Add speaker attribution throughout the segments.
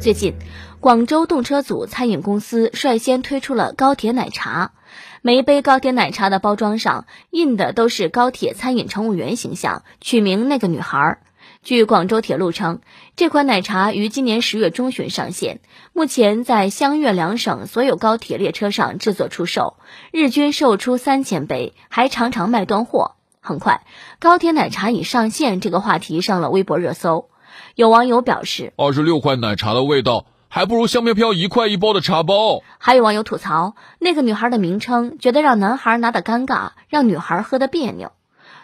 Speaker 1: 最近，广州动车组餐饮公司率先推出了高铁奶茶。每一杯高铁奶茶的包装上印的都是高铁餐饮乘务员形象，取名“那个女孩”。据广州铁路称，这款奶茶于今年十月中旬上线，目前在湘粤两省所有高铁列车上制作出售，日均售出三千杯，还常常卖断货。很快，高铁奶茶已上线这个话题上了微博热搜。有网友表示：“
Speaker 2: 二十六块奶茶的味道，还不如香飘飘一块一包的茶包。”
Speaker 1: 还有网友吐槽：“那个女孩的名称，觉得让男孩拿的尴尬，让女孩喝的别扭。”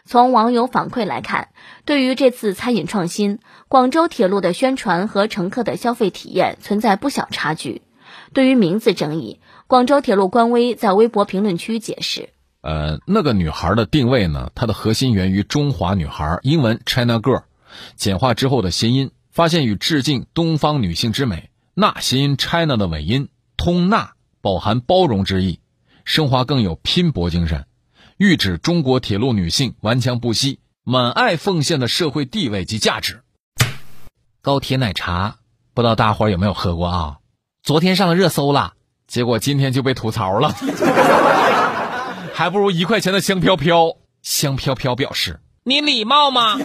Speaker 1: 从网友反馈来看，对于这次餐饮创新，广州铁路的宣传和乘客的消费体验存在不小差距。对于名字争议，广州铁路官微在微博评论区解释：“
Speaker 2: 呃，那个女孩的定位呢，它的核心源于中华女孩，英文 China Girl。”简化之后的谐音，发现与致敬东方女性之美。那谐音 China 的尾音通纳，饱含包容之意，升华更有拼搏精神，喻指中国铁路女性顽强不息、满爱奉献的社会地位及价值。高铁奶茶，不知道大伙儿有没有喝过啊？昨天上了热搜了，结果今天就被吐槽了，还不如一块钱的香飘飘。香飘飘表示。你礼貌吗？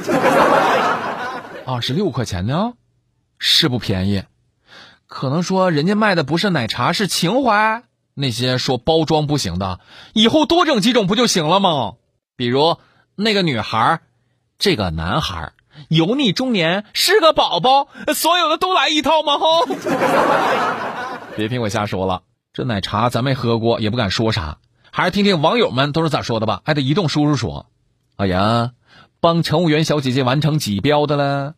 Speaker 2: 二十六块钱呢，是不便宜。可能说人家卖的不是奶茶，是情怀。那些说包装不行的，以后多整几种不就行了吗？比如那个女孩，这个男孩，油腻中年，是个宝宝，所有的都来一套吗？吼！别听我瞎说了，这奶茶咱没喝过，也不敢说啥，还是听听网友们都是咋说的吧。还得移动叔叔说，哎呀。帮乘务员小姐姐完成几标的了，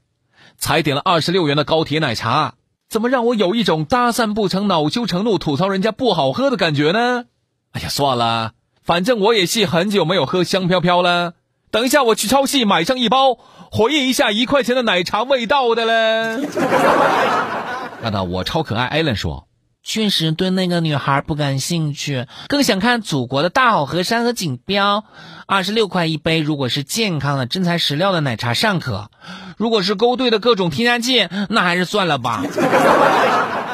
Speaker 2: 才点了二十六元的高铁奶茶，怎么让我有一种搭讪不成恼羞成怒吐槽人家不好喝的感觉呢？哎呀，算了，反正我也是很久没有喝香飘飘了。等一下我去超市买上一包，回忆一下一块钱的奶茶味道的了。看到我超可爱艾伦说。
Speaker 3: 确实对那个女孩不感兴趣，更想看祖国的大好河山和锦标。二十六块一杯，如果是健康的真材实料的奶茶尚可；如果是勾兑的各种添加剂，那还是算了吧。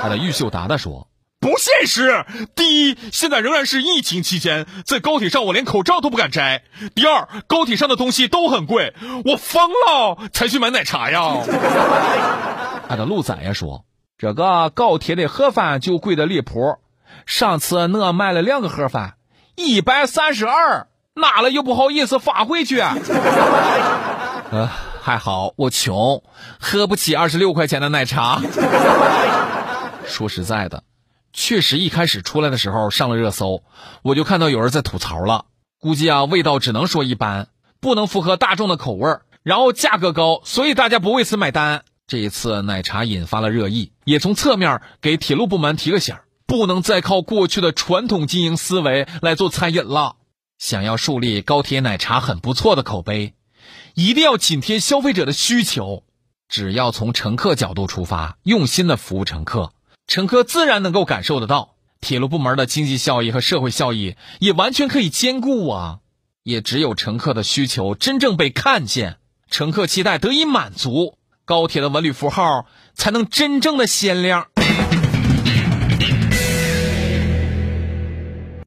Speaker 2: 他的玉秀达达说：“
Speaker 4: 不现实。第一，现在仍然是疫情期间，在高铁上我连口罩都不敢摘；第二，高铁上的东西都很贵，我疯了才去买奶茶呀。”
Speaker 2: 他的鹿仔呀说。这个高铁的盒饭就贵的离谱，上次我买了两个盒饭，一百三十二，拿了又不好意思发回去。呃，还好我穷，喝不起二十六块钱的奶茶。说实在的，确实一开始出来的时候上了热搜，我就看到有人在吐槽了，估计啊味道只能说一般，不能符合大众的口味然后价格高，所以大家不为此买单。这一次奶茶引发了热议，也从侧面给铁路部门提个醒不能再靠过去的传统经营思维来做餐饮了。想要树立高铁奶茶很不错的口碑，一定要紧贴消费者的需求。只要从乘客角度出发，用心的服务乘客，乘客自然能够感受得到。铁路部门的经济效益和社会效益也完全可以兼顾啊！也只有乘客的需求真正被看见，乘客期待得以满足。高铁的文旅符号才能真正的鲜亮。